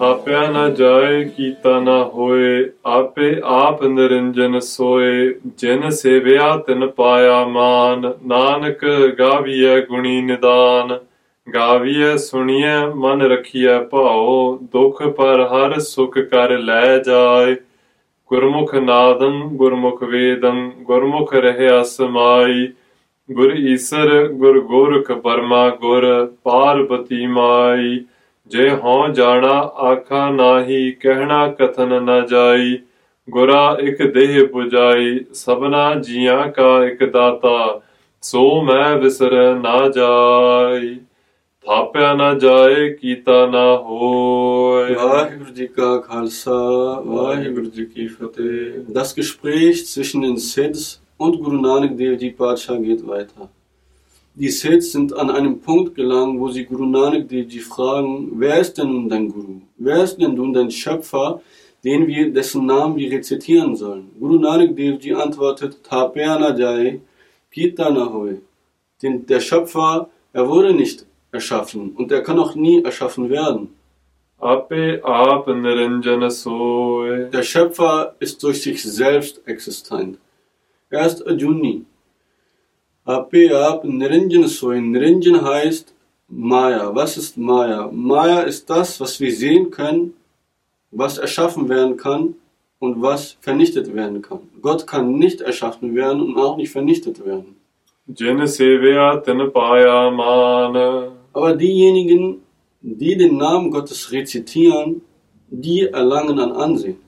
ਥਾਪਿਆ ਨਾ ਜਾਏ, ਕੀਤਾ ਨਾ ਹੋਏ, ਆਪੇ ਆਪ ਨਿਰੰਜਨ ਸੋਏ, ਜਿਨ ਸੇਵਿਆ ਤਿਨ ਪਾਇਆ ਮਾਨ, ਨਾਨਕ ਗਾਵੀਐ ਗੁਣੀ ਨਿਦਾਨ, ਗਾਵੀਐ ਸੁਣੀਐ ਮਨ ਰਖੀਐ ਭਾਉ, ਦੁਖ ਪਰ ਹਰ ਸੁਖ ਕਰ ਲੈ ਜਾਏ। ਗੁਰਮੁਖ ਨਾਦੰ, ਗੁਰਮੁਖ ਵੇਦੰ, ਗੁਰਮੁਖ ਰਹਿਆ ਸਮਾਈ, ਗੁਰ ਈਸਰ, ਗੁਰ ਗੋਰਖ ਬਰਮਾ ਗੁਰ, ਪਾਰਬਤੀ ਮਾਈ। ਜੇ ਹਉ ਜਾਣਾ ਆਖਾ ਨਾਹੀ, ਕਹਿਣਾ ਕਥਨ ਨਾ ਜਾਈ, ਗੁਰਾ ਇਕ ਦੇਹ 부ਜਾਈ ਸਭਨਾ ਜੀਆਂ ਕਾ ਇਕ ਦਾਤਾ, ਸੋ ਮੈਂ ਵਿਸਰ ਨਾ ਜਾਈ। ਥਾਪਿਆ ਨਾ ਜਾਏ, ਕੀਤਾ ਨਾ ਹੋਏ। ਵਾਹਿਗੁਰੂ ਜੀ ਕਾ ਖਾਲਸਾ, ਵਾਹਿਗੁਰੂ ਜੀ ਕੀ ਫਤਿਹ। Das Gespräch zwischen den Sids und Guru Nanak Dev Ji Padsha geht weiter. Die Sids sind an einem Punkt gelangt, wo sie Guru Nanak Devji fragen, wer ist denn nun dein Guru? Wer ist denn nun dein Schöpfer, den wir, dessen Namen wir rezitieren sollen? Guru Nanak Devji antwortet, Tapena Jai, Kitana Denn Der Schöpfer, er wurde nicht erschaffen und er kann auch nie erschaffen werden. Der Schöpfer ist durch sich selbst existent. Er ist Ajuni, Ape ab Niranjan Sway. Niranjan heißt Maya. Was ist Maya? Maya ist das, was wir sehen können, was erschaffen werden kann und was vernichtet werden kann. Gott kann nicht erschaffen werden und auch nicht vernichtet werden. Aber diejenigen, die den Namen Gottes rezitieren, die erlangen an Ansehen.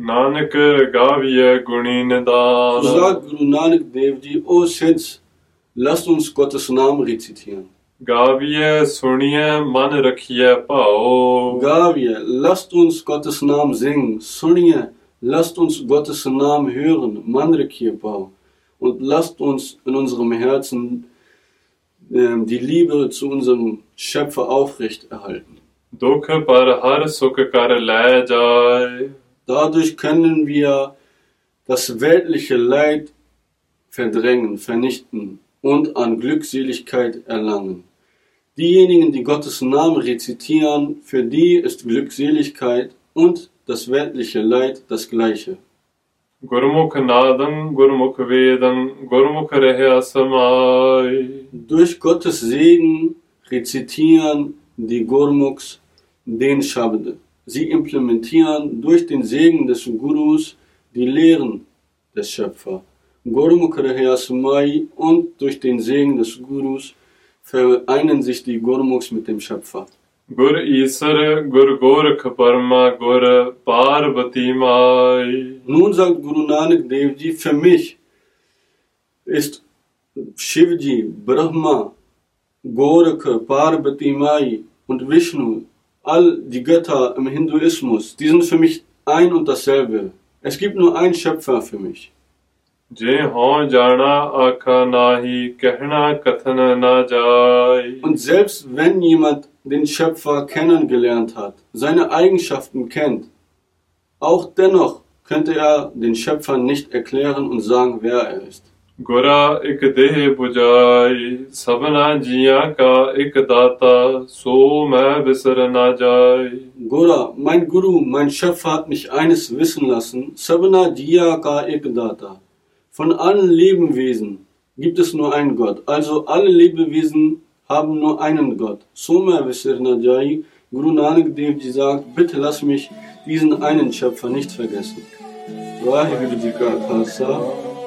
Nanak ਗਾਵੀਐ ਗੁਣੀ So ਨਿਦਾਨ sagt Guru Nanak Dev Ji, O Sids, lasst uns Gottes Namen rezitieren. ਗਾਵੀਐ ਸੁਣੀਐ ਮਨ ਰਖੀਐ ਭਾਉ Gavia, lasst uns Gottes Namen singen. Sunniya, lasst uns Gottes Namen hören. Mandrikirpau. Und lasst uns in unserem Herzen ähm, die Liebe zu unserem Schöpfer aufrecht erhalten. ਦੁਖ ਪਰ ਹਰ ਸੁਖ ਕਰ ਲੈ ਜਾਏ Dadurch können wir das weltliche Leid verdrängen, vernichten und an Glückseligkeit erlangen. Diejenigen, die Gottes Namen rezitieren, für die ist Glückseligkeit und das weltliche Leid das gleiche. Durch Gottes Segen rezitieren die Gurmuks den Shabd, Sie implementieren durch den Segen des Gurus die Lehren des Schöpfers. Guru Mukhraya Sumai und durch den Segen des Gurus vereinen sich die Gurmukhs mit dem Schöpfer. Gur Isara, Gur Gorakha Parma, Gur Parvati Mai. Nun sagt Guru Nanak Devji, für mich ist Shivji, Brahma, Gorakha, Parvati Mai und Vishnu all die Götter im Hinduismus, die sind für mich ein und dasselbe. Es gibt nur einen Schöpfer für mich. Und selbst wenn jemand den Schöpfer kennengelernt hat, seine Eigenschaften kennt, auch dennoch könnte er den Schöpfer nicht erklären und sagen, wer er ist. ਗੁਰਾ ਇਕ ਦੇਹ 부ਜਾਈ ਸਭਨਾ ਜੀਆਂ ਕਾ ਇਕ ਦਾਤਾ ਸੋ ਮੈਂ ਬਿਸਰ ਨਾ ਜਾਈ ਗੁਰਾ mein Guru, mein Schöpfer hat mich eines wissen lassen, sabna jiya ka ek data. Von allen Lebewesen gibt es nur einen Gott. Also alle Lebewesen haben nur einen Gott. Soma Visir Najai, Guru Nanak Dev Ji sagt, bitte lass mich diesen einen Schöpfer nicht vergessen. Waheguru Ji Ka Khalsa,